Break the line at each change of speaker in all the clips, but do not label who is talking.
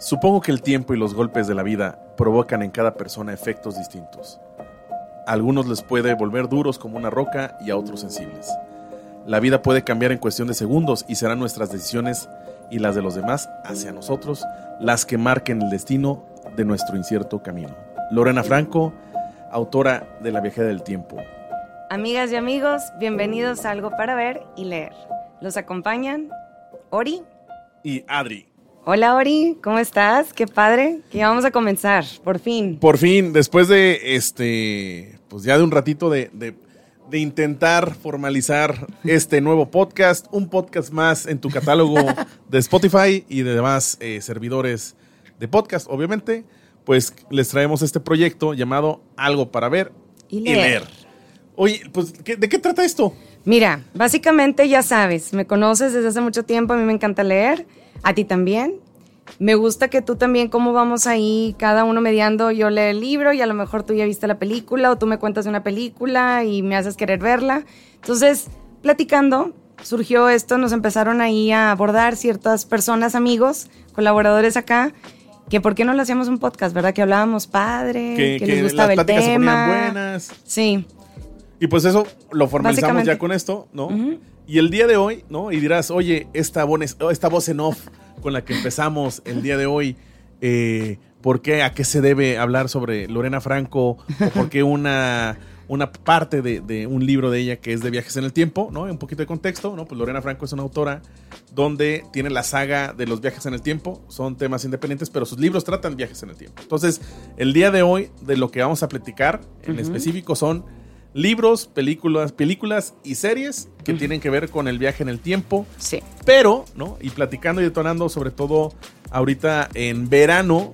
Supongo que el tiempo y los golpes de la vida provocan en cada persona efectos distintos. A algunos les puede volver duros como una roca y a otros sensibles. La vida puede cambiar en cuestión de segundos y serán nuestras decisiones y las de los demás hacia nosotros las que marquen el destino de nuestro incierto camino. Lorena Franco, autora de La viajera del tiempo.
Amigas y amigos, bienvenidos a Algo para ver y leer. Los acompañan Ori
y Adri.
Hola Ori, ¿cómo estás? Qué padre que vamos a comenzar, por fin.
Por fin, después de este, pues ya de un ratito de, de, intentar formalizar este nuevo podcast, un podcast más en tu catálogo de Spotify y de demás eh, servidores de podcast, obviamente, pues les traemos este proyecto llamado Algo para ver y leer. Oye, pues, ¿de qué trata esto?
Mira, básicamente ya sabes, me conoces desde hace mucho tiempo, a mí me encanta leer a ti también. Me gusta que tú también, cómo vamos ahí, cada uno mediando, yo leo el libro y a lo mejor tú ya viste la película o tú me cuentas de una película y me haces querer verla. Entonces, platicando, surgió esto, nos empezaron ahí a abordar ciertas personas, amigos, colaboradores acá, que por qué no lo hacíamos un podcast, ¿verdad? Que hablábamos padre, que, les gustaba el tema.
buenas.
Sí.
Y pues eso lo formalizamos ya con esto, ¿no? Y el día de hoy, ¿no? Y dirás, oye, esta, esta voz en off con la que empezamos el día de hoy, eh, ¿por qué? ¿A qué se debe hablar sobre Lorena Franco? ¿O por qué una, una parte de, un libro de ella que es de viajes en el tiempo, ¿no? Un poquito de contexto, ¿no? Pues Lorena Franco es una autora donde tiene la saga de los viajes en el tiempo, son temas independientes, pero sus libros tratan viajes en el tiempo. Entonces, el día de hoy, de lo que vamos a platicar en específico son libros, películas, películas y series que tienen que ver con el viaje en el tiempo.
Sí.
Pero, ¿no? Y platicando y detonando, sobre todo ahorita en verano,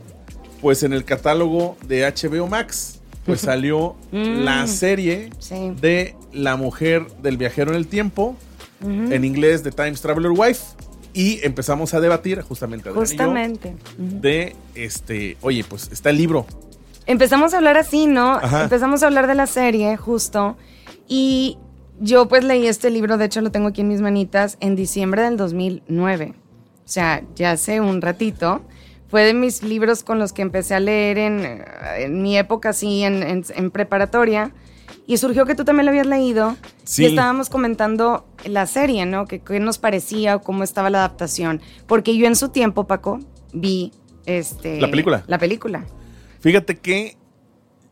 pues en el catálogo de HBO Max, pues salió mm. la serie de La mujer del viajero en el tiempo, en inglés de Times Traveler Wife. Y empezamos a debatir justamente,
justamente.
de este, oye, pues está el libro
empezamos a hablar así, ¿no? Empezamos a hablar de la serie, justo. Y yo pues leí este libro, de hecho lo tengo aquí en mis manitas, en diciembre del 2009. O sea, ya hace un ratito. Fue de mis libros con los que empecé a leer en, mi época, así, en, preparatoria. Y surgió que tú también lo habías leído. Sí. Y estábamos comentando la serie, ¿no? Que qué nos parecía o cómo estaba la adaptación. Porque yo en su tiempo, Paco, vi este...
La película.
La película.
Fíjate que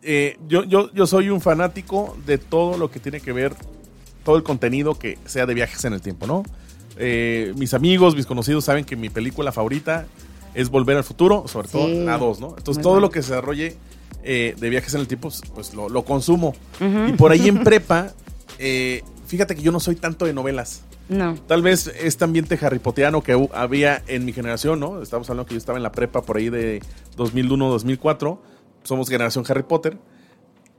eh, yo, yo, yo soy un fanático de todo lo que tiene que ver, todo el contenido que sea de viajes en el tiempo, ¿no? Eh, mis amigos, mis conocidos saben que mi película favorita es Volver al Futuro, sobre todo la 2, ¿no? Entonces todo lo que se desarrolle eh, de viajes en el tiempo, pues lo, consumo. Y por ahí en prepa, fíjate que yo no soy tanto de novelas.
No.
Tal vez este ambiente harrypotiano que había en mi generación, ¿no? Estamos hablando que yo estaba en la prepa por ahí de 2001-2004. Somos generación Harry Potter.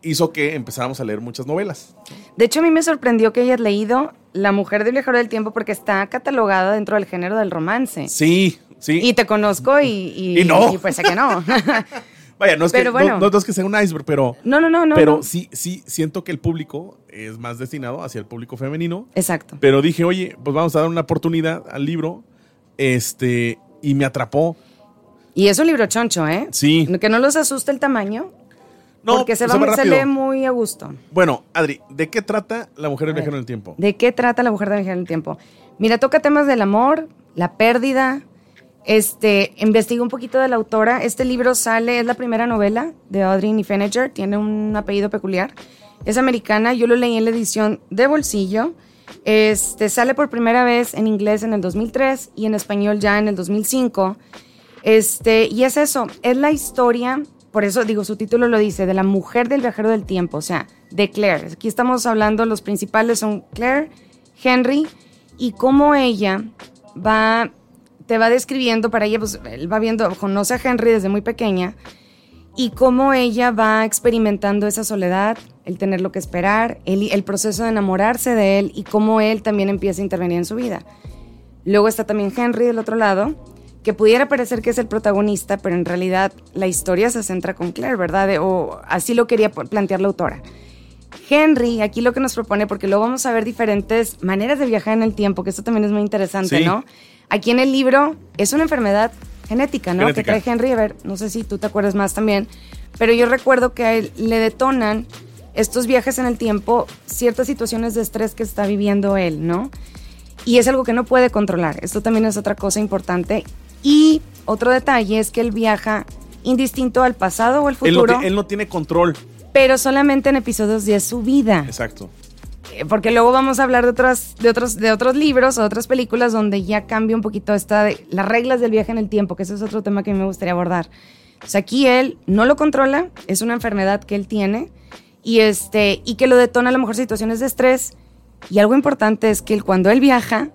Hizo que empezáramos a leer muchas novelas.
De hecho, a mí me sorprendió que hayas leído La mujer del viajero del tiempo porque está catalogada dentro del género del romance.
Sí, sí.
Y te conozco y,
y, no.
y pues sé que no.
Vaya, no es, que, no, es que sea un iceberg, pero.
No, no, no, no.
Pero sí, sí, siento que el público es más destinado hacia el público femenino.
Exacto.
Pero dije, oye, pues vamos a dar una oportunidad al libro. Este, y me atrapó.
Y es un libro choncho, ¿eh?
Sí.
Que no los asuste el tamaño. No, porque se, va, se lee muy a gusto.
Bueno, Adri, ¿de qué trata La mujer del viajero en el tiempo?
¿De qué trata La mujer del viajero en el tiempo? Mira, toca temas del amor, la pérdida, este, investigué un poquito de la autora. Este libro sale, es la primera novela de Audrey Niffenager, tiene un apellido peculiar. Es americana, yo lo leí en la edición de bolsillo. Este, sale por primera vez en inglés en el 2003 y en español ya en el 2005. Este, y es eso, es la historia, por eso digo, su título lo dice, de la mujer del viajero del tiempo, o sea, de Claire. Aquí estamos hablando, los principales son Claire, Henry, y cómo ella va te va describiendo para ella, pues él va viendo, conoce a Henry desde muy pequeña y cómo ella va experimentando esa soledad, el tener lo que esperar, el, el proceso de enamorarse de él y cómo él también empieza a intervenir en su vida. Luego está también Henry del otro lado, que pudiera parecer que es el protagonista, pero en realidad la historia se centra con Claire, ¿verdad? o así lo quería plantear la autora. Henry, aquí lo que nos propone, porque luego vamos a ver diferentes maneras de viajar en el tiempo, que esto también es muy interesante, ¿no? Aquí en el libro es una enfermedad genética, ¿no? Que trae Henry, a ver, no sé si tú te acuerdas más también, pero yo recuerdo que a él le detonan estos viajes en el tiempo ciertas situaciones de estrés que está viviendo él, ¿no? Y es algo que no puede controlar. Esto también es otra cosa importante. Y otro detalle es que él viaja indistinto al pasado o al futuro.
Él no, tiene control.
Pero solamente en episodios de su vida.
Exacto
porque luego vamos a hablar de otras de otros de otros libros o otras películas donde ya cambia un poquito esta las reglas del viaje en el tiempo, que ese es otro tema que me gustaría abordar. O sea, aquí él no lo controla, es una enfermedad que él tiene y este y que lo detona a lo mejor situaciones de estrés y algo importante es que cuando él viaja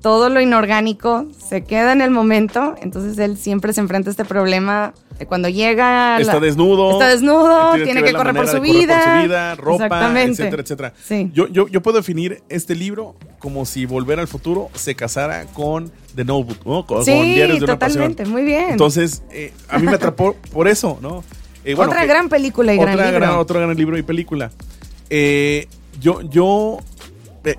todo lo inorgánico se queda en el momento, entonces él siempre se enfrenta a este problema de cuando llega...
Está desnudo.
Está desnudo, tiene, que, correr por su, vida,
por su vida. ropa, etcétera, etcétera. Yo, yo, yo, puedo definir este libro como si Volver al Futuro se casara con The Notebook, ¿no? Con,
sí, Diarios de totalmente, muy bien.
Entonces, eh, a mí me atrapó por eso, ¿no?
Eh, otra gran película y gran libro.
otro gran libro y película. Eh, yo, yo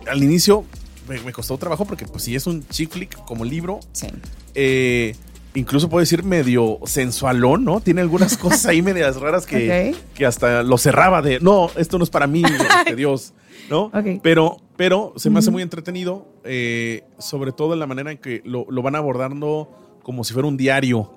al inicio me, costó trabajo porque pues sí es un chick flick como libro.
Sí.
Eh, incluso puedo decir medio sensualón, ¿no? Tiene algunas cosas ahí medias raras que, que hasta lo cerraba de, no, esto no es para mí, este, Dios, ¿no? Pero, pero se me hace muy entretenido, eh, sobre todo en la manera en que lo, lo, van abordando como si fuera un diario.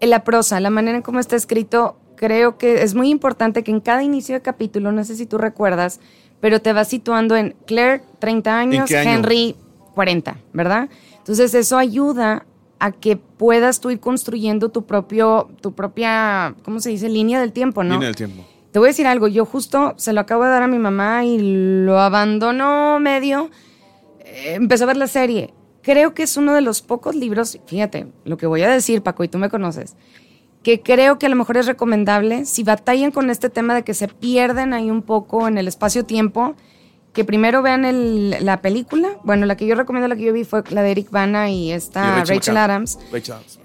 En la prosa, la manera en cómo está escrito, creo que es muy importante que en cada inicio de capítulo, no sé si tú recuerdas, pero te vas situando en Claire, 30 años, Henry, 40, ¿verdad? Entonces eso ayuda a que puedas tú ir construyendo tu propio, tu propia, ¿cómo se dice? Línea del tiempo, ¿no?
Línea del tiempo.
Te voy a decir algo, yo justo se lo acabo de dar a mi mamá y lo abandonó medio, eh, empezó a ver la serie. Creo que es uno de los pocos libros, fíjate, lo que voy a decir, Paco, y tú me conoces, que creo que a lo mejor es recomendable, si batallan con este tema de que se pierden ahí un poco en el espacio-tiempo, que primero vean la película. Bueno, la que yo recomiendo, la que yo vi fue la de Eric Bana y esta Rachel, Adams.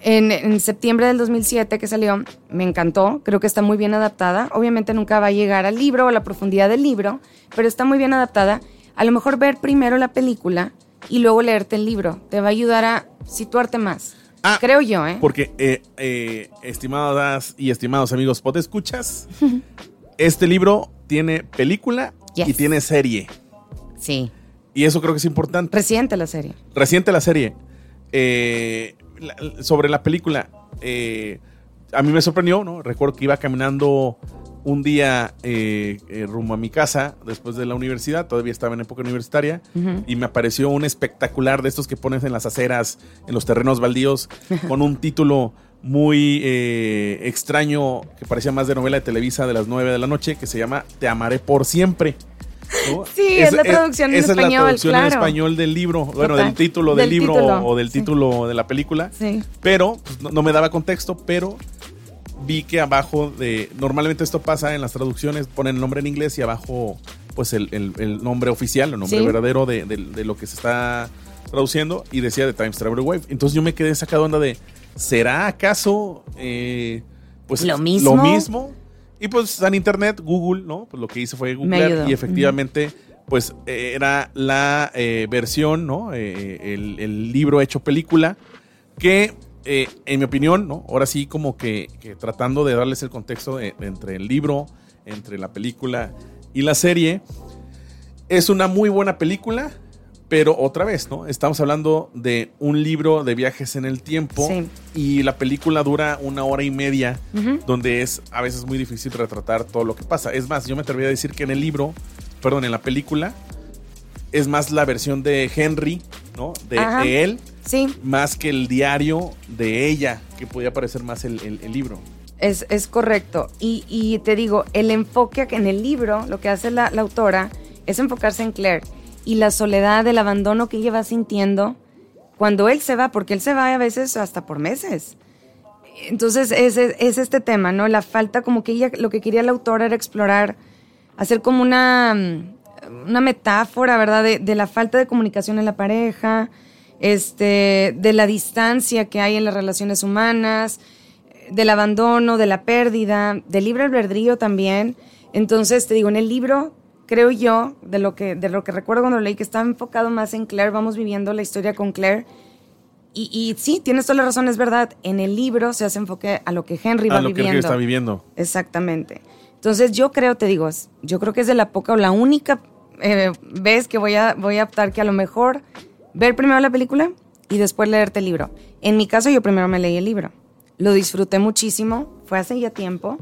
En, septiembre del 2007 que salió, me encantó, creo que está muy bien adaptada. Obviamente nunca va a llegar al libro o a la profundidad del libro, pero está muy bien adaptada. A lo mejor ver primero la película y luego leerte el libro, te va a ayudar a situarte más. Ah, Creo yo, ¿eh?
Porque, eh, eh, estimadas y estimados amigos, ¿pod escuchas? este libro tiene película y tiene serie.
Sí.
Y eso creo que es importante.
Reciente la serie.
Reciente la serie. Eh, sobre la película, a mí me sorprendió, ¿no? Recuerdo que iba caminando un día eh, eh, rumbo a mi casa después de la universidad, todavía estaba en época universitaria, y me apareció un espectacular de estos que pones en las aceras, en los terrenos baldíos, con un título muy eh, extraño que parecía más de novela de Televisa de las 9 de la noche, que se llama Te amaré por siempre.
Sí, es, la traducción en
esa
español.
es la traducción en español del libro, bueno, del título del, libro o del título de la película.
Sí.
Pero pues, no, me daba contexto, pero vi que abajo de. Normalmente esto pasa en las traducciones, ponen el nombre en inglés y abajo, pues el, nombre oficial, el nombre verdadero de, lo que se está traduciendo y decía de Times Traveler Wave. Entonces yo me quedé sacado onda de. ¿Será acaso eh, pues
lo mismo?
lo mismo? Y pues en internet, Google, ¿no? Pues lo que hice fue googlear y efectivamente, pues era la eh, versión, ¿no? Eh, el, el libro hecho película que eh, en mi opinión, ¿no? Ahora sí, como que, tratando de darles el contexto entre el libro, entre la película y la serie, es una muy buena película, pero otra vez, ¿no? Estamos hablando de un libro de viajes en el tiempo y la película dura una hora y media, donde es a veces muy difícil retratar todo lo que pasa. Es más, yo me atrevería a decir que en el libro, perdón, en la película, es más la versión de Henry, ¿no? de él
Sí.
Más que el diario de ella, que podía parecer más el, libro.
Es, es correcto. Y, y, te digo, el enfoque en el libro, lo que hace la, autora, es enfocarse en Claire y la soledad, el abandono que ella va sintiendo cuando él se va, porque él se va a veces hasta por meses. Entonces es, es, este tema, ¿no? La falta, como que ella, lo que quería la autora era explorar, hacer como una, una metáfora, ¿verdad? De, la falta de comunicación en la pareja, este, de la distancia que hay en las relaciones humanas, del abandono, de la pérdida, del libre albedrío también. Entonces, te digo, en el libro, creo yo, de lo que, de lo que recuerdo cuando lo leí, que estaba enfocado más en Claire, vamos viviendo la historia con Claire, y, sí, tienes toda la razón, es verdad. En el libro se hace enfoque a lo que Henry va
a lo
viviendo.
Que Henry está viviendo.
Exactamente. Entonces yo creo, te digo, yo creo que es de la poca o la única eh, vez que voy a, voy a optar que a lo mejor ver primero la película y después leerte el libro. En mi caso yo primero me leí el libro. Lo disfruté muchísimo, fue hace ya tiempo.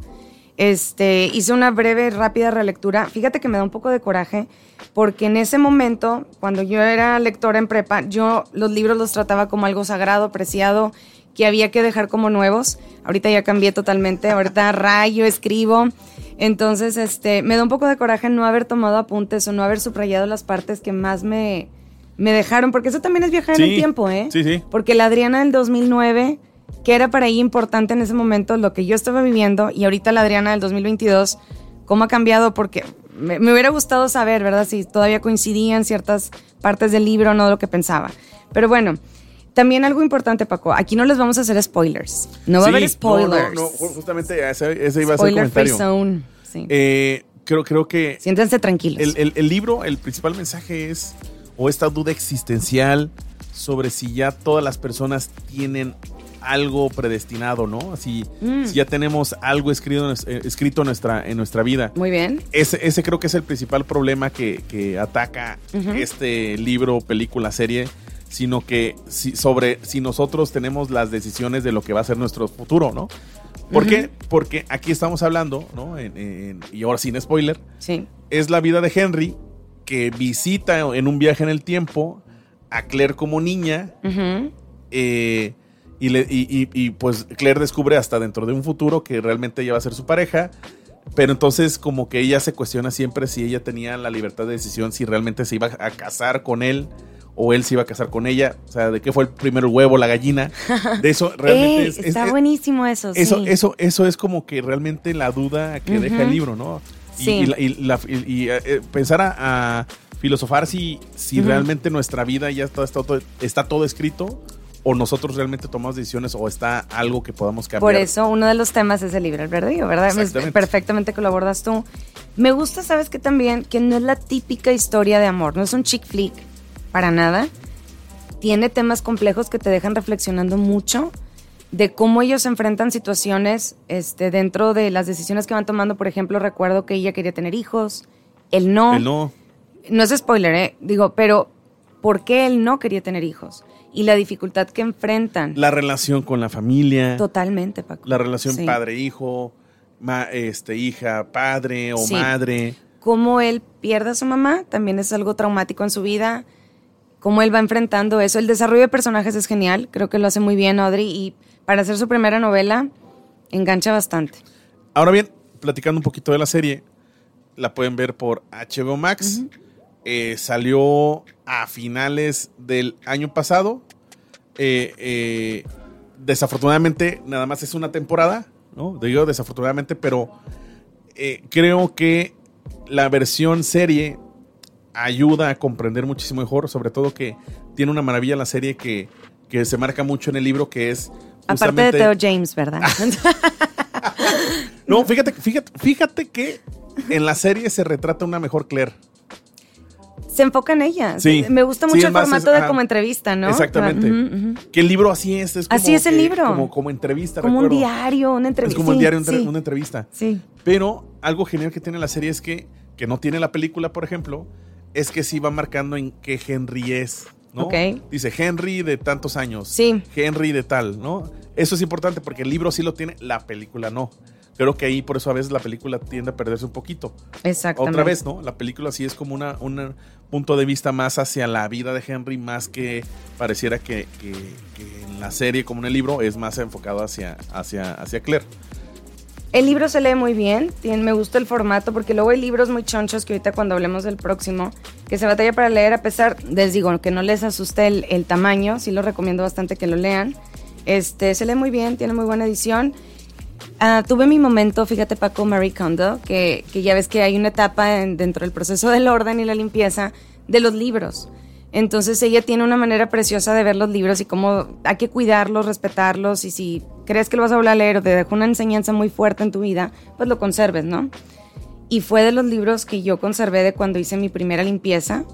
Este, hice una breve, rápida relectura. Fíjate que me da un poco de coraje porque en ese momento, cuando yo era lectora en prepa, yo los libros los trataba como algo sagrado, preciado, que había que dejar como nuevos. Ahorita ya cambié totalmente, ahorita rayo, escribo. Entonces, este, me da un poco de coraje no haber tomado apuntes o no haber subrayado las partes que más me, me dejaron, porque eso también es viajar en el tiempo, ¿eh?
Sí, sí.
Porque la Adriana del 2009, que era para ella importante en ese momento lo que yo estaba viviendo, y ahorita la Adriana del 2022, ¿cómo ha cambiado? Porque me, hubiera gustado saber, ¿verdad? Si todavía coincidían ciertas partes del libro, no de lo que pensaba. Pero bueno, también algo importante, Paco. Aquí no les vamos a hacer spoilers. No va a haber spoilers. No, no,
justamente ese, iba a ser el comentario.
zone. Sí.
Eh, creo, creo que.
Siéntense tranquilos.
El, el, libro, el principal mensaje es. O esta duda existencial sobre si ya todas las personas tienen algo predestinado, ¿no? Si, mm. si ya tenemos algo escrito, eh, escrito en, nuestra, en nuestra vida.
Muy bien.
Ese, ese creo que es el principal problema que, que ataca este libro, película, serie, sino que si, sobre si nosotros tenemos las decisiones de lo que va a ser nuestro futuro, ¿no? ¿Por qué? Porque aquí estamos hablando, ¿no? y ahora sin spoiler.
Sí.
Es la vida de Henry que visita en un viaje en el tiempo a Claire como niña. eh, y, le, y, pues Claire descubre hasta dentro de un futuro que realmente ella va a ser su pareja. Pero entonces como que ella se cuestiona siempre si ella tenía la libertad de decisión, si realmente se iba a casar con él o él se iba a casar con ella. O sea, de qué fue el primero el huevo, la gallina. De eso realmente es,
Está buenísimo eso,
eso, sí. eso, eso es como que realmente la duda que deja el libro, ¿no? Y, sí. y, eh, pensar a, filosofar si, si realmente nuestra vida ya está, está, todo, está todo escrito o nosotros realmente tomamos decisiones o está algo que podamos cambiar.
Por eso uno de los temas es el libre albedrío, ¿verdad? Es perfectamente que lo abordas tú. Me gusta, ¿sabes que También que no es la típica historia de amor, no es un chick flick, para nada. Tiene temas complejos que te dejan reflexionando mucho de cómo ellos enfrentan situaciones este, dentro de las decisiones que van tomando. Por ejemplo, recuerdo que ella quería tener hijos, él no.
Él no.
No es spoiler, ¿eh? Digo, pero ¿por qué él no quería tener hijos? Y la dificultad que enfrentan.
La relación con la familia.
Totalmente, Paco.
La relación padre-hijo, este, hija-padre o madre.
Cómo él pierde a su mamá también es algo traumático en su vida. Cómo él va enfrentando eso. El desarrollo de personajes es genial. Creo que lo hace muy bien Audrey. Y para hacer su primera novela, engancha bastante.
Ahora bien, platicando un poquito de la serie, la pueden ver por HBO Max. Eh, salió a finales del año pasado. Eh, eh, desafortunadamente, nada más es una temporada, ¿no? Digo desafortunadamente, pero creo que la versión serie ayuda a comprender muchísimo mejor, sobre todo que tiene una maravilla la serie que, que se marca mucho en el libro, que es...
Aparte de Theo James, ¿verdad?
no, fíjate, fíjate, fíjate que en la serie se retrata una mejor Claire
se enfoca en ella. Sí. Me gusta mucho el formato de como entrevista, ¿no?
Exactamente. Que el libro así es. es
así es el libro.
Como, como entrevista.
Como un diario, una entrevista.
Es como un diario, una entrevista.
Sí.
Pero algo genial que tiene la serie es que, que no tiene la película, por ejemplo, es que sí va marcando en qué Henry es. ¿no? Dice Henry de tantos años.
Sí.
Henry de tal, ¿no? Eso es importante porque el libro sí lo tiene, la película no creo que ahí por eso a veces la película tiende a perderse un poquito.
Exactamente.
Otra vez, ¿no? La película sí es como una, un punto de vista más hacia la vida de Henry, más que pareciera que, en la serie, como en el libro, es más enfocado hacia, hacia, hacia Claire.
El libro se lee muy bien, me gusta el formato porque luego hay libros muy chonchos que ahorita cuando hablemos del próximo, que se batalla para leer a pesar, les digo, que no les asuste el, el tamaño, sí lo recomiendo bastante que lo lean. Este, se lee muy bien, tiene muy buena edición Ah, tuve mi momento, fíjate Paco, Marie Kondo, que, que ya ves que hay una etapa dentro del proceso del orden y la limpieza de los libros. Entonces ella tiene una manera preciosa de ver los libros y cómo hay que cuidarlos, respetarlos y si crees que lo vas a volver a leer o te dejó una enseñanza muy fuerte en tu vida, pues lo conserves, ¿no? Y fue de los libros que yo conservé de cuando hice mi primera limpieza.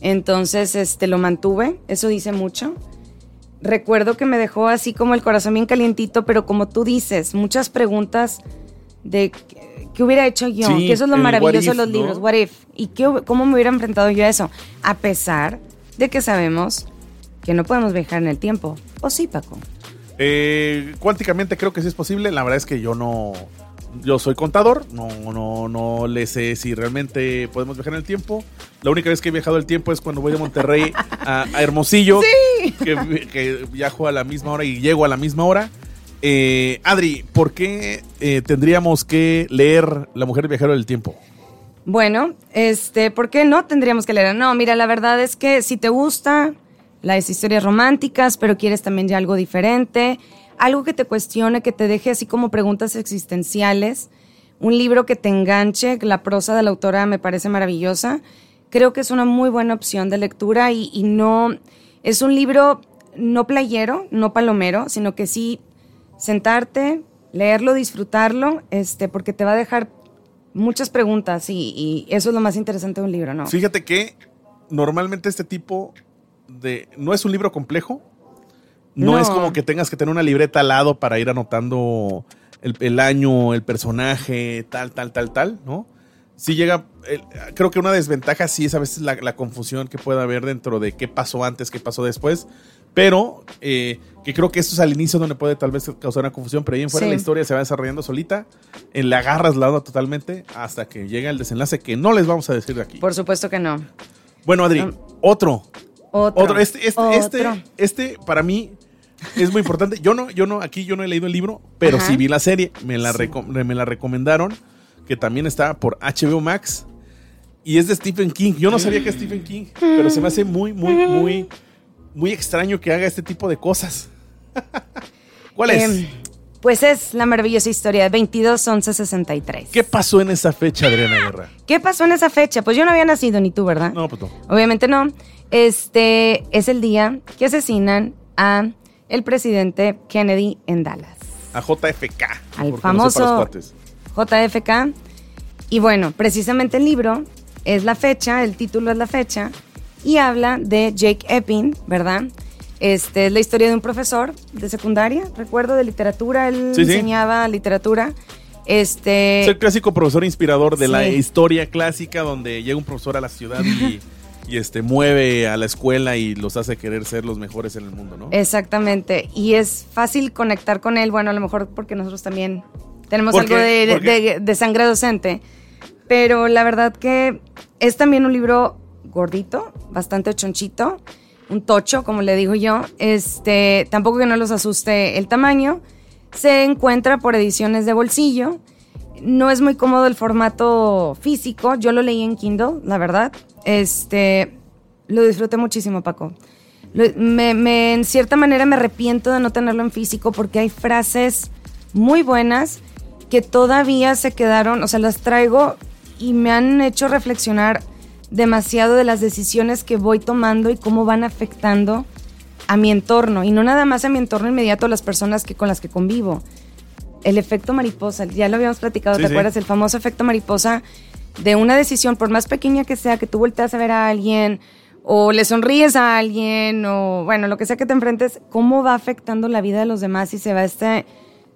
Entonces, este, lo mantuve, eso dice mucho. Recuerdo que me dejó así como el corazón bien calientito, pero como tú dices, muchas preguntas de qué hubiera hecho yo, que eso es lo maravilloso de los libros, what if, y qué, cómo me hubiera enfrentado yo a eso, a pesar de que sabemos que no podemos viajar en el tiempo. ¿O sí, Paco?
Eh, cuánticamente creo que sí es posible, la verdad es que yo no... Yo soy contador, no, no, no le sé si realmente podemos viajar en el tiempo. La única vez que he viajado el tiempo es cuando voy de Monterrey a, Hermosillo, que, que viajo a la misma hora y llego a la misma hora. Eh, Adri, ¿por qué eh, tendríamos que leer La mujer viajero del tiempo?
Bueno, este, ¿por qué no tendríamos que leer? No, mira, la verdad es que si te gusta las historias románticas, pero quieres también ya algo diferente, algo que te cuestione, que te deje así como preguntas existenciales, un libro que te enganche, la prosa de la autora me parece maravillosa, creo que es una muy buena opción de lectura y, y no, es un libro no playero, no palomero, sino que sí sentarte, leerlo, disfrutarlo, este, porque te va a dejar muchas preguntas y, eso es lo más interesante de un libro, ¿no?
Fíjate que normalmente este tipo de... No es un libro complejo, no, es como que tengas que tener una libreta al lado para ir anotando el, año, el personaje, tal, tal, tal, tal, ¿no? Sí llega, creo que una desventaja sí es a veces la, la, confusión que puede haber dentro de qué pasó antes, qué pasó después, pero eh, que creo que esto es al inicio donde puede tal vez causar una confusión, pero ahí en fuera la historia se va desarrollando solita, en la agarras la onda totalmente hasta que llega el desenlace que no les vamos a decir de aquí.
Por supuesto que no.
Bueno, Adri, otro. Otro. Este, este, este, este, para mí es muy importante. Yo no, yo no, aquí yo no he leído el libro, pero sí vi la serie, me la, me la recomendaron, que también está por HBO Max. Y es de Stephen King. Yo no sabía que es Stephen King, pero se me hace muy, muy, muy muy extraño que haga este tipo de cosas. ¿Cuál es? Em,
pues es la maravillosa historia de 22 11 63.
¿Qué pasó en esa fecha, Adriana Guerra?
¿Qué pasó en esa fecha? Pues yo no había nacido, ni tú, ¿verdad?
No, pues no.
Obviamente no. Este es el día que asesinan a el presidente Kennedy en Dallas.
A JFK.
Al famoso JFK. Y bueno, precisamente el libro es la fecha, el título es la fecha y habla de Jake Epping, ¿verdad? Este es la historia de un profesor de secundaria, recuerdo, de literatura. Él enseñaba literatura. Este,
es el clásico profesor inspirador de la historia clásica, donde llega un profesor a la ciudad y, este, mueve a la escuela y los hace querer ser los mejores en el mundo, ¿no?
Exactamente. Y es fácil conectar con él, bueno, a lo mejor porque nosotros también tenemos algo de, de sangre docente. Pero la verdad que es también un libro gordito, bastante chonchito, un tocho, como le digo yo. Este, tampoco que no los asuste el tamaño. Se encuentra por ediciones de bolsillo. No es muy cómodo el formato físico. Yo lo leí en Kindle, la verdad. Este, lo disfruté muchísimo, Paco. me, en cierta manera me arrepiento de no tenerlo en físico porque hay frases muy buenas que todavía se quedaron, o sea, las traigo y me han hecho reflexionar demasiado de las decisiones que voy tomando y cómo van afectando a mi entorno. Y no nada más a mi entorno inmediato, a las personas que, con las que convivo. El efecto mariposa, ya lo habíamos platicado, ¿te acuerdas? El famoso efecto mariposa de una decisión, por más pequeña que sea, que tú volteas a ver a alguien o le sonríes a alguien o bueno, lo que sea que te enfrentes, cómo va afectando la vida de los demás y se va este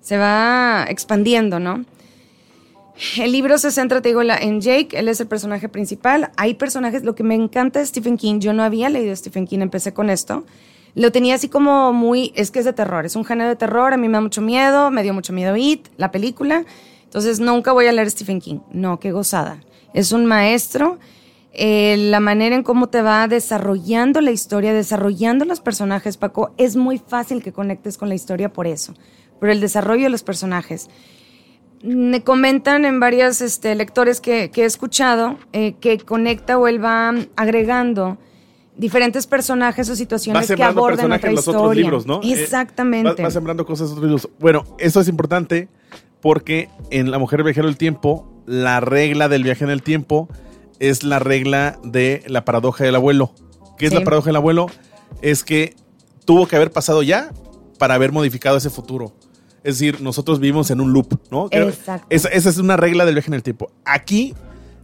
se va expandiendo, ¿no? El libro se centra, te digo, en Jake, él es el personaje principal. Hay personajes, lo que me encanta de Stephen King, yo no había leído Stephen King, empecé con esto. Lo tenía así como muy, es que es de terror, es un género de terror, a mí me da mucho miedo, me dio mucho miedo It, la película. Entonces nunca voy a leer Stephen King. No, qué gozada. Es un maestro. Eh, la manera en cómo te va desarrollando la historia, desarrollando los personajes, Paco, es muy fácil que conectes con la historia por eso, por el desarrollo de los personajes me comentan en varios este, lectores que, he escuchado eh, que conecta o él va agregando diferentes personajes o situaciones que abordan otra los otros libros, ¿no? Eh, Exactamente.
va, sembrando cosas otros libros. Bueno, eso es importante porque en La Mujer Viajero del Tiempo, la regla del viaje en el tiempo es la regla de la paradoja del abuelo. ¿Qué es la paradoja del abuelo? Es que tuvo que haber pasado ya para haber modificado ese futuro. Es decir, nosotros vivimos en un loop, ¿no? Exacto. Esa, es una regla del viaje en el tiempo. Aquí,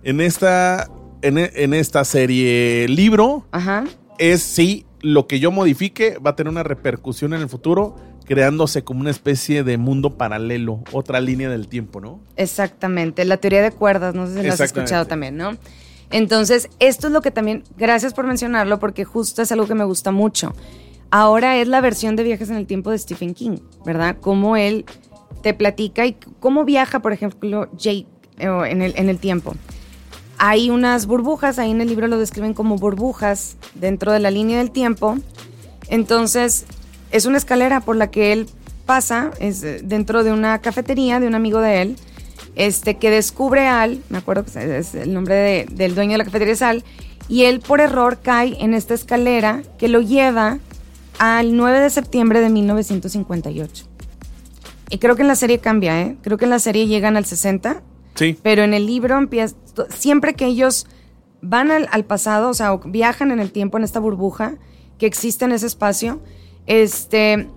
en esta, en, esta serie libro, es sí, lo que yo modifique va a tener una repercusión en el futuro, creándose como una especie de mundo paralelo, otra línea del tiempo, ¿no?
Exactamente, la teoría de cuerdas, no sé si lo has escuchado también, ¿no? Entonces, esto es lo que también, gracias por mencionarlo, porque justo es algo que me gusta mucho. Ahora es la versión de viajes en el tiempo de Stephen King, ¿verdad? Cómo él te platica y cómo viaja, por ejemplo, Jake en el, en el tiempo. Hay unas burbujas, ahí en el libro lo describen como burbujas dentro de la línea del tiempo. Entonces, es una escalera por la que él pasa, es dentro de una cafetería de un amigo de él, este, que descubre Al, me acuerdo que es el nombre del dueño de la cafetería es Al, y él por error cae en esta escalera que lo lleva al 9 de septiembre de 1958. Y creo que en la serie cambia, ¿eh? Creo que en la serie llegan al 60 pero en el libro empieza, siempre que ellos van al, pasado, o sea, viajan en el tiempo, en esta burbuja que existe en ese espacio, este,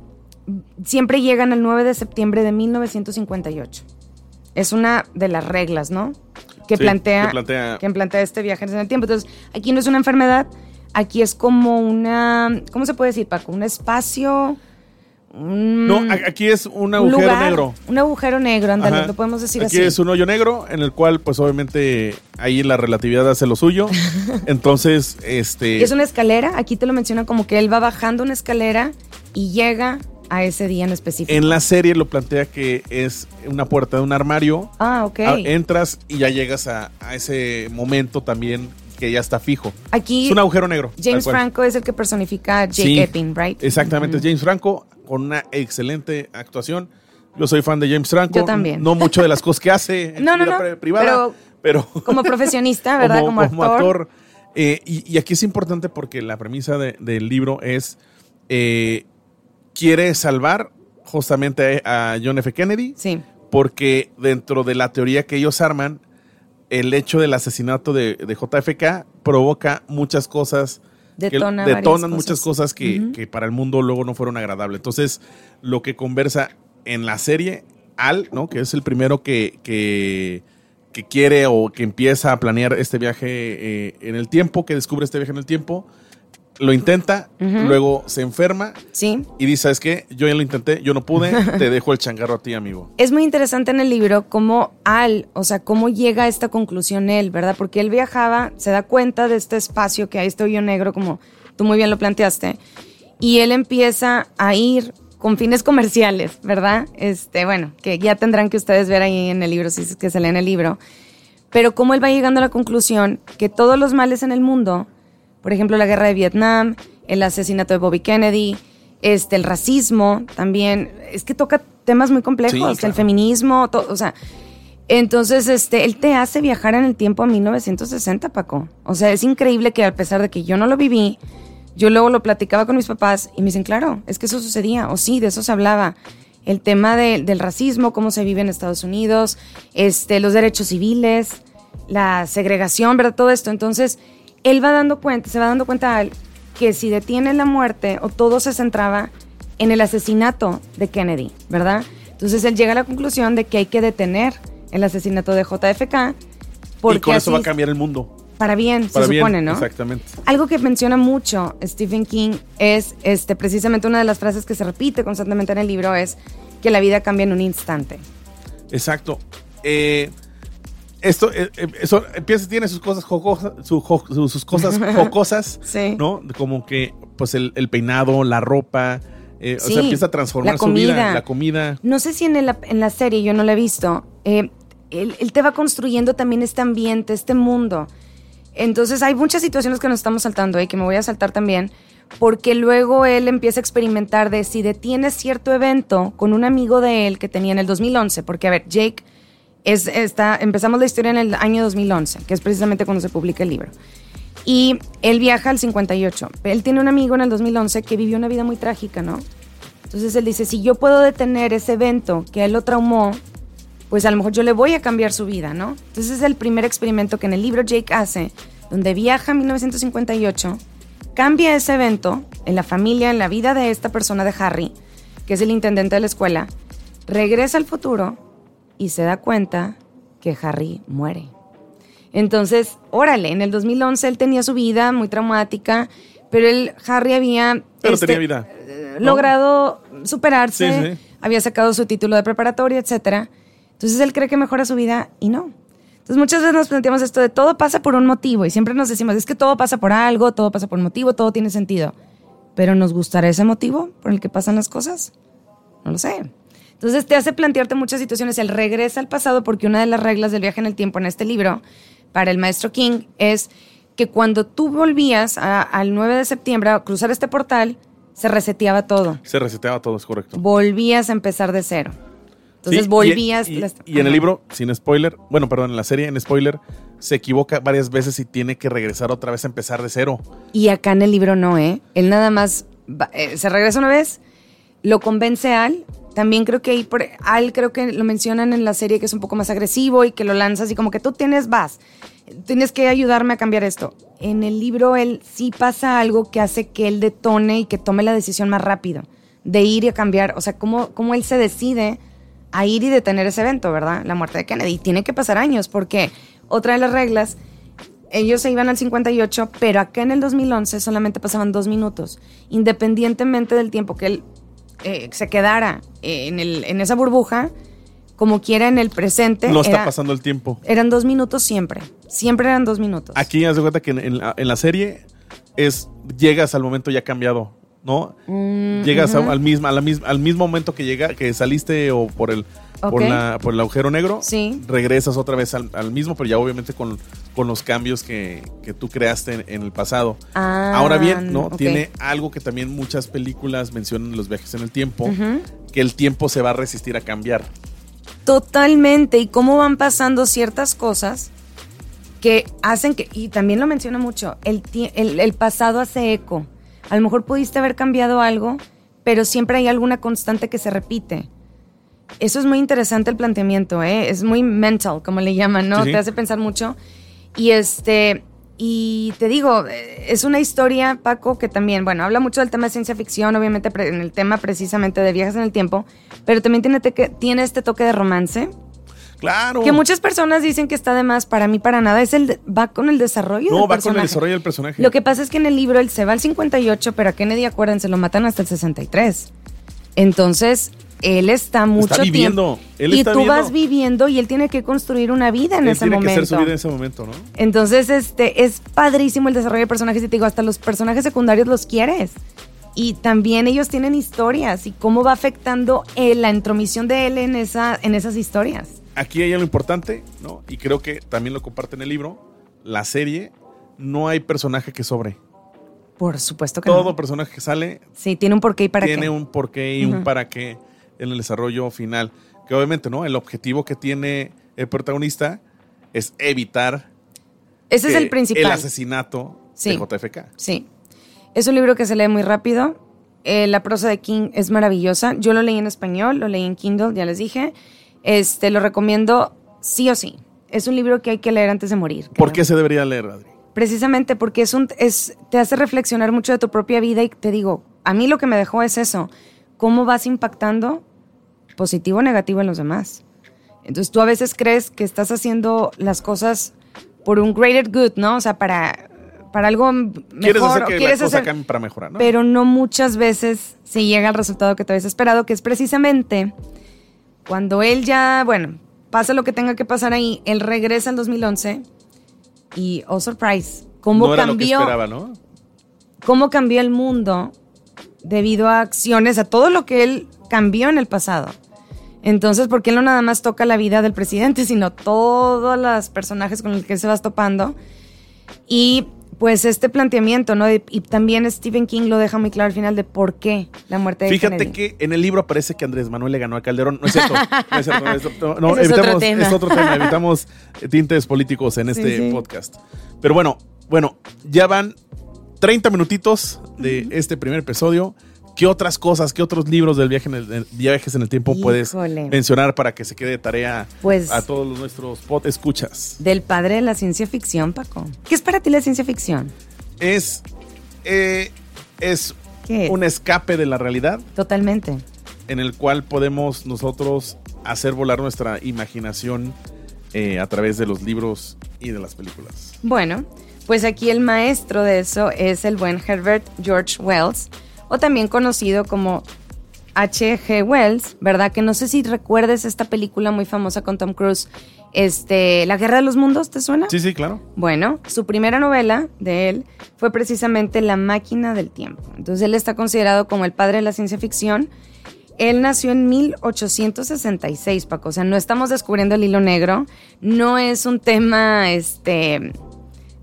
siempre llegan al 9 de septiembre de 1958. Es una de las reglas, ¿no? Que, plantea, que, plantea, que plantea este viaje en el tiempo. Entonces, aquí no es una enfermedad, aquí es como una, ¿cómo se puede decir, Paco? Un espacio
no, aquí es un agujero negro.
Un agujero negro, andale, lo podemos decir
así.
Aquí
es un hoyo negro en el cual, pues obviamente, ahí la relatividad hace lo suyo. Entonces, este.
Es una escalera, aquí te lo menciona como que él va bajando una escalera y llega a ese día en específico.
En la serie lo plantea que es una puerta de un armario.
Ah, ok.
Entras y ya llegas a, ese momento también que ya está fijo.
Aquí
es un agujero negro.
James Franco es el que personifica a Jake Epping, ¿right?
Exactamente, James Franco con una excelente actuación. Yo soy fan de James Franco.
Yo también.
No mucho de las cosas que hace en
no,
vida privada, pero,
como profesionista, ¿verdad? Como, actor.
Eh, y, aquí es importante porque la premisa del libro es eh, quiere salvar justamente a John F. Kennedy.
Sí.
Porque dentro de la teoría que ellos arman, el hecho del asesinato de, de JFK provoca muchas cosas detonan muchas cosas que, para el mundo luego no fueron agradables. Entonces, lo que conversa en la serie, Al, ¿no? Que es el primero que, que, quiere o que empieza a planear este viaje eh, en el tiempo, que descubre este viaje en el tiempo, lo intenta, luego se enferma
sí.
y dice, ¿sabes qué? Yo ya lo intenté, yo no pude, te dejo el changarro a ti, amigo.
Es muy interesante en el libro cómo Al, o sea, cómo llega a esta conclusión él, ¿verdad? Porque él viajaba, se da cuenta de este espacio que hay este hoyo negro, como tú muy bien lo planteaste, y él empieza a ir con fines comerciales, ¿verdad? Este, bueno, que ya tendrán que ustedes ver ahí en el libro, si es que se leen el libro, pero cómo él va llegando a la conclusión que todos los males en el mundo por ejemplo, la guerra de Vietnam, el asesinato de Bobby Kennedy, este, el racismo también. Es que toca temas muy complejos, el feminismo, todo, o sea. Entonces, este, él te hace viajar en el tiempo a 1960, Paco. O sea, es increíble que a pesar de que yo no lo viví, yo luego lo platicaba con mis papás y me dicen, claro, es que eso sucedía, o sí, de eso se hablaba. El tema del racismo, cómo se vive en Estados Unidos, este, los derechos civiles, la segregación, ¿verdad? Todo esto. Entonces, él va dando cuenta, se va dando cuenta que si detiene la muerte o todo se centraba en el asesinato de Kennedy, ¿verdad? Entonces él llega a la conclusión de que hay que detener el asesinato de JFK.
Porque y con eso va a cambiar el mundo.
Para bien, se supone, ¿no?
Exactamente.
Algo que menciona mucho Stephen King es este, precisamente una de las frases que se repite constantemente en el libro es que la vida cambia en un instante.
Exacto. Eh, esto eh, eh, eso empieza tiene sus cosas jocosas, sus cosas jocosas, ¿no? Como que pues el, peinado, la ropa, eh, o sea, empieza a transformar su vida, la comida.
No sé si en, en la serie yo no la he visto. él, te va construyendo también este ambiente, este mundo. Entonces hay muchas situaciones que nos estamos saltando y que me voy a saltar también, porque luego él empieza a experimentar de si detiene cierto evento con un amigo de él que tenía en el 2011, porque a ver, Jake es, está, empezamos la historia en el año 2011, que es precisamente cuando se publica el libro. Y él viaja al 58. Él tiene un amigo en el 2011 que vivió una vida muy trágica, ¿no? Entonces él dice, si yo puedo detener ese evento que él lo traumó, pues a lo mejor yo le voy a cambiar su vida, ¿no? Entonces es el primer experimento que en el libro Jake hace, donde viaja a 1958, cambia ese evento en la familia, en la vida de esta persona de Harry, que es el intendente de la escuela, regresa al futuro y se da cuenta que Harry muere. Entonces, órale, en el 2011 él tenía su vida muy traumática, Pero él, Harry había...
Pero tenía vida.
eh, Logrado superarse, había sacado su título de preparatoria, etcétera. Entonces él cree que mejora su vida y no. Entonces muchas veces nos planteamos esto de todo pasa por un motivo y siempre nos decimos, es que todo pasa por algo, todo pasa por un motivo, todo tiene sentido. Pero ¿nos gustará ese motivo por el que pasan las cosas? No lo sé. Entonces te hace plantearte muchas situaciones. El regresa al pasado porque una de las reglas del viaje en el tiempo en este libro para el maestro King es que cuando tú volvías a- al 9 de septiembre a cruzar este portal, se reseteaba todo.
Se reseteaba todo, es correcto.
Volvías a empezar de cero. Entonces
Sí,
volvías...
Y,
las-
y en el libro, sin spoiler, bueno, perdón, en la serie, en spoiler, se equivoca varias veces y tiene que regresar otra vez a empezar de cero.
Y acá en el libro no, ¿eh? Él nada más va- eh, se regresa una vez, lo convence Al. También creo que ahí por Al creo que lo mencionan en la serie que es un poco más agresivo y que lo lanzas y como que tú tienes, vas, tienes que ayudarme a cambiar esto. En el libro él sí pasa algo que hace que él detone y que tome la decisión más rápido de ir y cambiar. O sea, cómo, cómo él se decide a ir y detener ese evento, ¿verdad? La muerte de Kennedy. Tiene que pasar años porque otra de las reglas ellos se iban al 58, pero acá en el 2011 solamente pasaban dos minutos, independientemente del tiempo que él eh, se quedara eh, en, el, en esa burbuja, como quiera en el presente.
No está
era-
pasando el tiempo.
Eran dos minutos siempre, siempre eran dos minutos.
Aquí haz de cuenta que en, en la, en la serie es llegas al momento ya cambiado, ¿no?
Mm,
llegas a- al mismo a la mis- al mismo momento que llega que saliste o por el por, la- por el agujero negro,
Sí.
regresas otra vez al, al mismo, pero ya obviamente con, con los cambios que, que tú creaste en, en el pasado.
Ah,
Ahora bien, ¿no? Tiene algo que también muchas películas mencionan en los viajes en el tiempo, que el tiempo se va a resistir a cambiar.
Totalmente. Y cómo van pasando ciertas cosas que hacen que, y también lo menciona mucho, el, el, el pasado hace eco. A lo mejor pudiste haber cambiado algo, pero siempre hay alguna constante que se repite. Eso es muy interesante el planteamiento, ¿eh? es muy mental, como le llaman, ¿no?
Sí, sí.
Te hace pensar mucho. Y este, y te digo, eh, es una historia, Paco, que también, bueno, habla mucho del tema de ciencia ficción, obviamente en el tema precisamente de viajes en el tiempo, pero también tiene, teque- tiene este toque de romance,
Claro.
que muchas personas dicen que está de más, para mí para nada, es el va con el desarrollo
no,
del
va con el desarrollo del personaje.
Lo que pasa es que en el libro él se va al 58, pero a Kennedy, acuérdense, lo matan hasta el 63. Entonces, él está mucho
viviendo,
tiempo.
él
y
está
tú
viendo.
vas viviendo y él tiene que construir una vida en
Él
ese
tiene
momento.
que ser su vida en ese momento, ¿no?
Entonces, este, es padrísimo el desarrollo de personajes y te digo, hasta los personajes secundarios los quieres. Y también ellos tienen historias y cómo va afectando eh, la intromisión de él en, esa, en esas historias.
Aquí hay algo importante, ¿no? Y creo que también lo comparte en el libro. La serie, no hay personaje que sobre.
Por supuesto que
Todo
no.
personaje que sale
Sí, tiene un porqué y para
tiene
qué.
un porqué y un para qué en el desarrollo final. Que obviamente, ¿no? El objetivo que tiene el protagonista es evitar
Ese es el principal.
el asesinato
Sí.
de JFK.
Sí. Es un libro que se lee muy rápido. Eh, la prosa de King es maravillosa. Yo lo leí en español, lo leí en Kindle, ya les dije. Este, lo recomiendo sí o sí. Es un libro que hay que leer antes de morir.
¿Por
creo.
qué se debería leer, Adri?
Precisamente porque es un, es, te hace reflexionar mucho de tu propia vida y te digo, a mí lo que me dejó es eso. ¿Cómo vas impactando positivo o negativo en los demás? Entonces tú a veces crees que estás haciendo las cosas por un greater good, ¿no? O sea, para, para algo mejor.
Quieres hacer que
quieres
la cosa
hacer-
cambie para mejorar, ¿no?
pero no muchas veces se llega al resultado que te habías esperado, que es precisamente cuando él ya, bueno, pasa lo que tenga que pasar ahí, él regresa al 2011 y, oh surprise, cómo
no era lo que
cambió,
esperaba, ¿no?
cómo cambió el mundo debido a acciones, a todo lo que él cambió en el pasado. Entonces, porque él no nada más toca la vida del presidente, sino todos los personajes con los que él se va topando. Y pues este planteamiento, ¿no? Y también Stephen King lo deja muy claro al final de por qué la muerte de
Fíjate
Kennedy.
que en el libro aparece que Andrés Manuel le ganó a Calderón. No es cierto. No es cierto. no es. No,
Ese es otro
evitamos-
tema.
es otro tema. Evitamos tintes políticos en
Sí,
este
sí.
podcast. Pero bueno, bueno, ya van 30 minutitos de este primer episodio. ¿Qué otras cosas, qué otros libros del viaje en el, de viajes en el tiempo puedes mencionar para que se quede de tarea
Pues-
a todos los nuestros pod escuchas?
Del padre de la ciencia ficción, Paco. ¿Qué es para ti la ciencia ficción?
Es, eh, es
¿Qué es?
un escape de la realidad
Totalmente.
en el cual podemos nosotros hacer volar nuestra imaginación eh, a través de los libros y de las películas.
Bueno, Pues aquí el maestro de eso es el buen Herbert George Wells, o también conocido como H.G. Wells, ¿verdad? Que no sé si recuerdes esta película muy famosa con Tom Cruise, este, La Guerra de los Mundos, ¿te suena?
Sí, sí, claro.
Bueno, su primera novela de él fue precisamente La Máquina del Tiempo. Entonces él está considerado como el padre de la ciencia ficción. Él nació en 1866, Paco. O sea, no estamos descubriendo el hilo negro. No es un tema, este,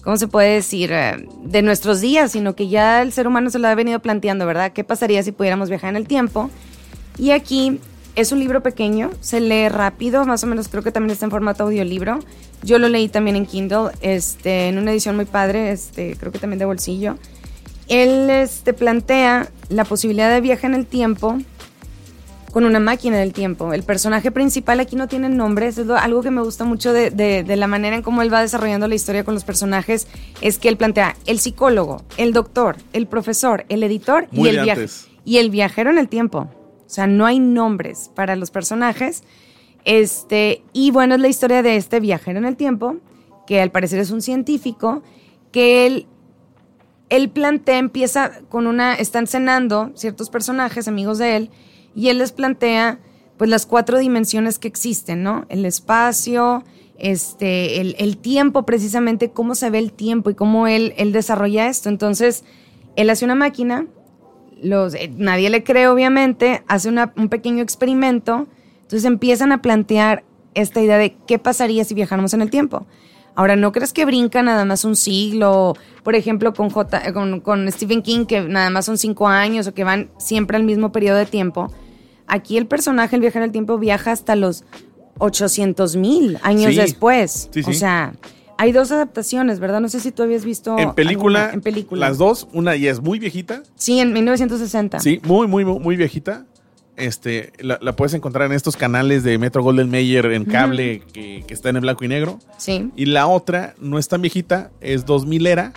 ¿cómo se puede decir? Eh, de nuestros días, sino que ya el ser humano se lo ha venido planteando, ¿verdad? ¿Qué pasaría si pudiéramos viajar en el tiempo? Y aquí es un libro pequeño, se lee rápido, más o menos creo que también está en formato audiolibro. Yo lo leí también en Kindle, este, en una edición muy padre, este, creo que también de bolsillo. Él este, plantea la posibilidad de viaje en el tiempo con una máquina del tiempo. El personaje principal aquí no tiene nombres, es algo que me gusta mucho de, la manera en cómo él va desarrollando la historia con los personajes, es que él plantea el psicólogo, el doctor, el profesor, el editor y el, y el viajero en el tiempo. O sea, no hay nombres para los personajes. Este, y bueno, es la historia de este viajero en el tiempo, que al parecer es un científico, que él, él plantea, empieza con una, están cenando ciertos personajes, amigos de él, y él les plantea pues las cuatro dimensiones que existen, ¿no? El espacio, este, el, tiempo precisamente, cómo se ve el tiempo y cómo él, desarrolla esto. Entonces, él hace una máquina, los, eh, nadie le cree obviamente, hace un pequeño experimento, entonces empiezan a plantear esta idea de qué pasaría si viajáramos en el tiempo. Ahora, ¿no crees que brinca nada más un siglo? Por ejemplo, con, J, eh, con, Stephen King, que nada más son cinco años o que van siempre al mismo periodo de tiempo. Aquí el personaje, el viajero en el tiempo, viaja hasta los 800 mil años después. O sea, hay dos adaptaciones, ¿verdad? No sé si tú habías visto.
En película. en película. Las dos. Una ya es muy viejita.
Sí, en 1960.
Sí, muy, muy, muy viejita. Este, la, puedes encontrar en estos canales de Metro Golden Mayer en cable que, que, están en blanco y negro.
Sí.
Y la otra no es tan viejita, es 2000 era.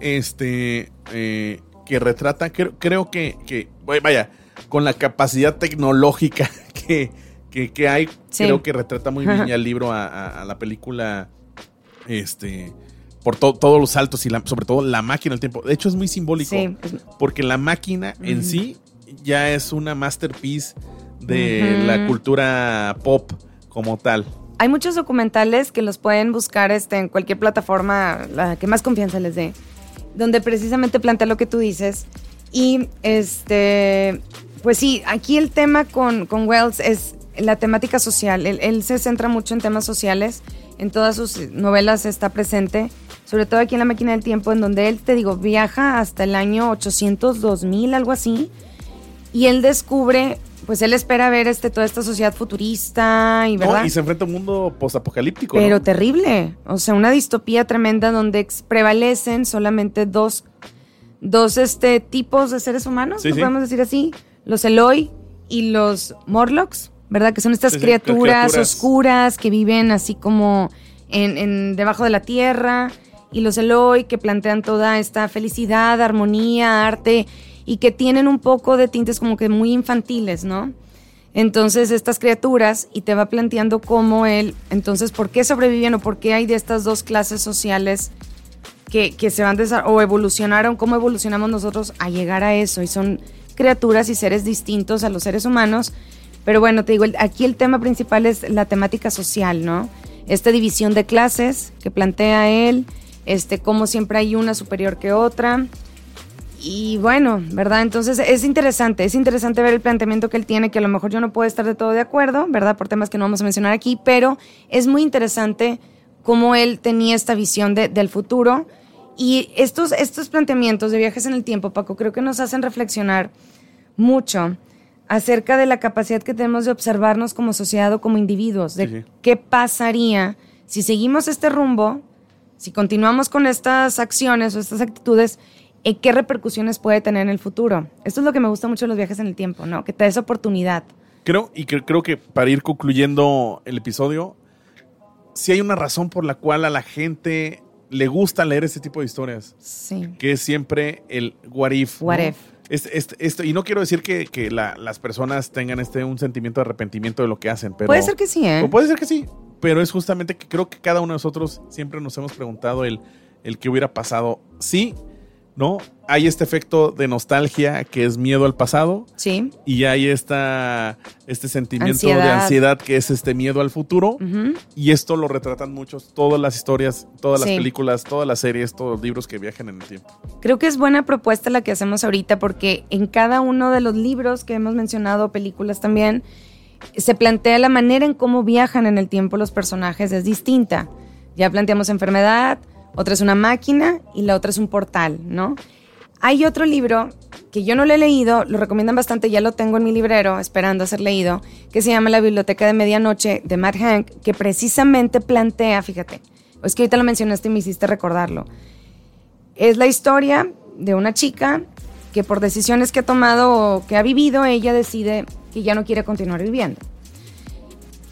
Este, eh, que retrata, creo, que, que, vaya, con la capacidad tecnológica que, que, hay, creo que retrata muy bien el libro a, la película. Este por todos los saltos y sobre todo la máquina del tiempo. De hecho, es muy simbólico. Porque la máquina en sí ya es una masterpiece de la cultura pop como tal.
Hay muchos documentales que los pueden buscar este, en cualquier plataforma, la que más confianza les dé, donde precisamente plantea lo que tú dices. Y este, pues sí, aquí el tema con, con Wells es la temática social. Él, él, se centra mucho en temas sociales. En todas sus novelas está presente, sobre todo aquí en La Máquina del Tiempo, en donde él, te digo, viaja hasta el año 800, 2000, algo así y él descubre, pues él espera ver este, toda esta sociedad futurista y verdad.
y se enfrenta a un mundo postapocalíptico.
Pero terrible. O sea, una distopía tremenda donde prevalecen solamente dos, dos este, tipos de seres humanos, podemos decir así. Los Eloy y los Morlocks, ¿verdad? Que son estas criaturas, oscuras que viven así como en, en, debajo de la tierra. Y los Eloy que plantean toda esta felicidad, armonía, arte y que tienen un poco de tintes como que muy infantiles, ¿no? Entonces estas criaturas y te va planteando cómo él, entonces, ¿por qué sobreviven o por qué hay de estas dos clases sociales que, se van o evolucionaron, cómo evolucionamos nosotros a llegar a eso? Y son criaturas y seres distintos a los seres humanos. Pero bueno, te digo, aquí el tema principal es la temática social, ¿no? Esta división de clases que plantea él, este, cómo siempre hay una superior que otra, y bueno, ¿verdad? Entonces es interesante, es interesante ver el planteamiento que él tiene, que a lo mejor yo no puedo estar de todo de acuerdo, ¿verdad? Por temas que no vamos a mencionar aquí, pero es muy interesante cómo él tenía esta visión del futuro. Y estos, estos planteamientos de viajes en el tiempo, Paco, creo que nos hacen reflexionar mucho acerca de la capacidad que tenemos de observarnos como sociedad o como individuos, de qué pasaría si seguimos este rumbo, si continuamos con estas acciones o estas actitudes qué repercusiones puede tener en el futuro. Esto es lo que me gusta mucho de los viajes en el tiempo, ¿no? Que te des oportunidad.
Creo, y creo que para ir concluyendo el episodio, sí hay una razón por la cual a la gente le gusta leer este tipo de historias.
Sí.
Que es siempre el what if.
What if.
y no quiero decir que, las personas tengan este un sentimiento de arrepentimiento de lo que hacen, pero.
Puede ser que sí, ¿eh?
puede ser que sí. Pero es justamente que creo que cada uno de nosotros siempre nos hemos preguntado el el que hubiera pasado sí, ¿no? Hay este efecto de nostalgia que es miedo al pasado.
Sí.
Y hay esta, este sentimiento de ansiedad que es este miedo al futuro. Y esto lo retratan muchos, todas las historias, todas las películas, todas las series, todos los libros que viajan en el tiempo.
Creo que es buena propuesta la que hacemos ahorita porque en cada uno de los libros que hemos mencionado, películas también, se plantea la manera en cómo viajan en el tiempo los personajes es distinta. Ya planteamos enfermedad, otra es una máquina y la otra es un portal, ¿no? Hay otro libro que yo no lo he leído, lo recomiendan bastante, ya lo tengo en mi librero esperando a ser leído, que se llama La Biblioteca de Medianoche de Matt Hank, que precisamente plantea, fíjate, es que ahorita lo mencionaste y me hiciste recordarlo. Es la historia de una chica que por decisiones que ha tomado o que ha vivido, ella decide que ya no quiere continuar viviendo.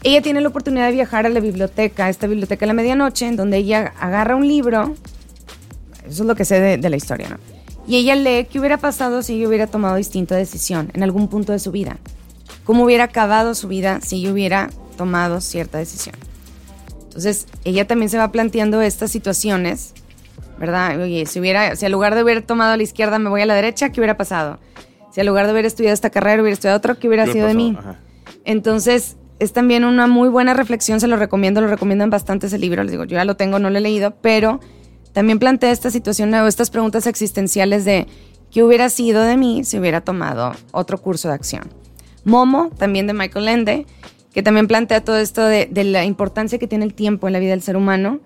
Ella tiene la oportunidad de viajar a la biblioteca, a esta biblioteca de la medianoche, en donde ella agarra un libro, eso es lo que sé de, la historia, ¿no? Y ella lee qué hubiera pasado si ella hubiera tomado distinta decisión en algún punto de su vida. Cómo hubiera acabado su vida si ella hubiera tomado cierta decisión. Entonces, ella también se va planteando estas situaciones, ¿verdad? Oye, si hubiera, si al lugar de haber tomado a la izquierda me voy a la derecha, ¿qué hubiera pasado? Si al lugar de haber estudiado esta carrera hubiera estudiado otra, ¿qué hubiera sido de mí? Entonces, es también una muy buena reflexión, se lo recomiendo, lo recomiendan bastante ese libro, les digo, yo ya lo tengo, no lo he leído, pero también plantea esta situación o estas preguntas existenciales de qué hubiera sido de mí si hubiera tomado otro curso de acción. Momo, también de Michael Ende, que también plantea todo esto de, la importancia que tiene el tiempo en la vida del ser humano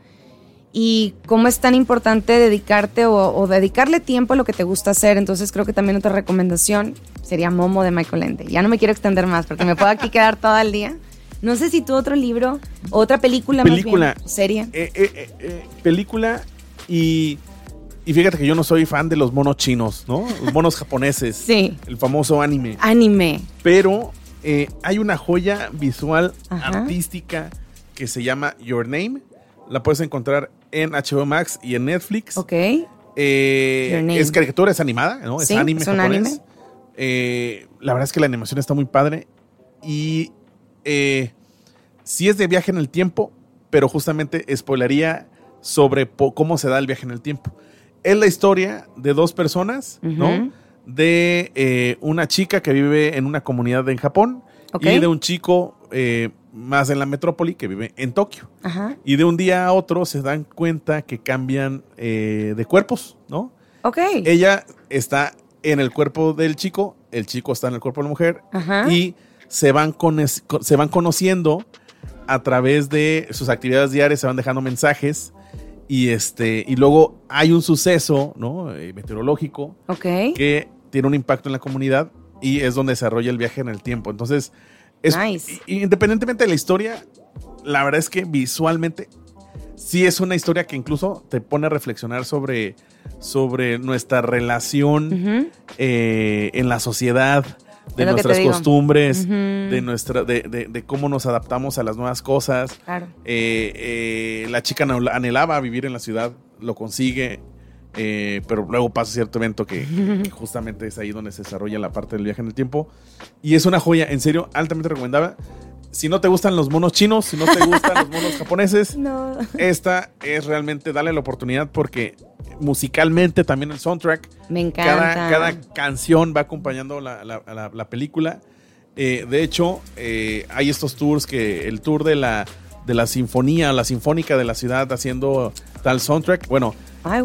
y cómo es tan importante dedicarte o, o, dedicarle tiempo a lo que te gusta hacer. Entonces creo que también otra recomendación sería Momo de Michael Ende. Ya no me quiero extender más porque me puedo aquí quedar todo el día. No sé si tú otro libro, otra película,
película
más serie.
Eh, eh, eh, película y, y fíjate que yo no soy fan de los monos chinos, ¿no? Los monos japoneses.
Sí.
El famoso anime.
Anime.
Pero hay una joya visual artística que se llama Your Name. La puedes encontrar en HBO Max y en Netflix.
Ok.
es caricatura, es animada, ¿no? Es anime. Es un anime. Eh, la verdad es que la animación está muy padre. Y eh, sí es de viaje en el tiempo, pero justamente spoilería sobre cómo se da el viaje en el tiempo. Es la historia de dos personas, ¿no? De eh, una chica que vive en una comunidad en Japón y de un chico más en la metrópoli que vive en Tokio. Y de un día a otro se dan cuenta que cambian de cuerpos, ¿no?
Ok.
Ella está en el cuerpo del chico, el chico está en el cuerpo de la mujer y se van, se van conociendo a través de sus actividades diarias, se van dejando mensajes y este y luego hay un suceso ¿no? Eh, meteorológico que tiene un impacto en la comunidad y es donde desarrolla el viaje en el tiempo. Entonces, es, independientemente de la historia, la verdad es que visualmente sí es una historia que incluso te pone a reflexionar sobre, sobre nuestra relación eh, en la sociedad, de nuestras costumbres, de nuestra, de, de, cómo nos adaptamos a las nuevas cosas. Eh, eh, la chica anhelaba vivir en la ciudad, lo consigue, pero luego pasa cierto evento que, justamente es ahí donde se desarrolla la parte del viaje en el tiempo. Y es una joya, en serio, altamente recomendada si no te gustan los monos chinos, si no te gustan los monos japoneses, esta es realmente darle la oportunidad porque musicalmente también el soundtrack.
Me encanta.
Cada, canción va acompañando la, película. Eh, de hecho, eh, hay estos tours que el tour de la, de la sinfonía, la sinfónica de la ciudad haciendo tal soundtrack. Bueno,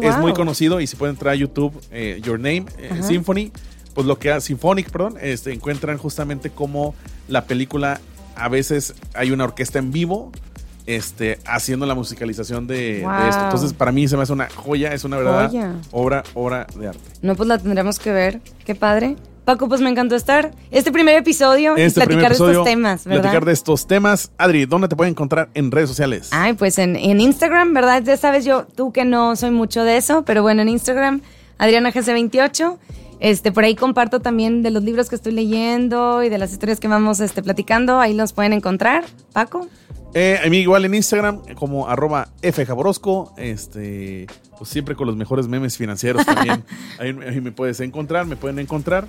es muy conocido y si pueden entrar a YouTube, eh, Your Name Symphony, pues lo que Symphonic, perdón, este, encuentran justamente cómo la película a veces hay una orquesta en vivo este, haciendo la musicalización de, esto. Entonces, para mí se me hace una joya, es una verdadera obra, obra de arte.
No, pues la tendremos que ver. Qué padre. Paco, pues me encantó estar este primer episodio y este platicar de estos temas, ¿verdad?
Platicar de estos temas. Adri, ¿dónde te pueden encontrar en redes sociales?
Ay, pues en, en Instagram, ¿verdad? Ya sabes, yo, tú que no soy mucho de eso, pero bueno, en Instagram, Adriana GC28. Este, por ahí comparto también de los libros que estoy leyendo y de las historias que vamos este, platicando. Ahí los pueden encontrar. Paco.
Eh, a mí igual en Instagram como arroba fjaborosco, este, pues siempre con los mejores memes financieros también. ahí, me puedes encontrar, me pueden encontrar.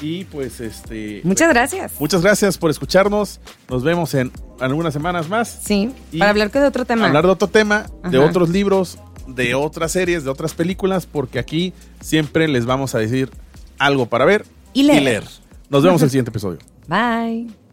Y pues este.
Muchas gracias.
Muchas gracias por escucharnos. Nos vemos en algunas semanas más.
Sí. para hablar de otro tema.
Hablar de otro tema, de otros libros, de otras series, de otras películas, porque aquí siempre les vamos a decir algo para ver
y leer.
Nos vemos en el siguiente episodio.
Bye.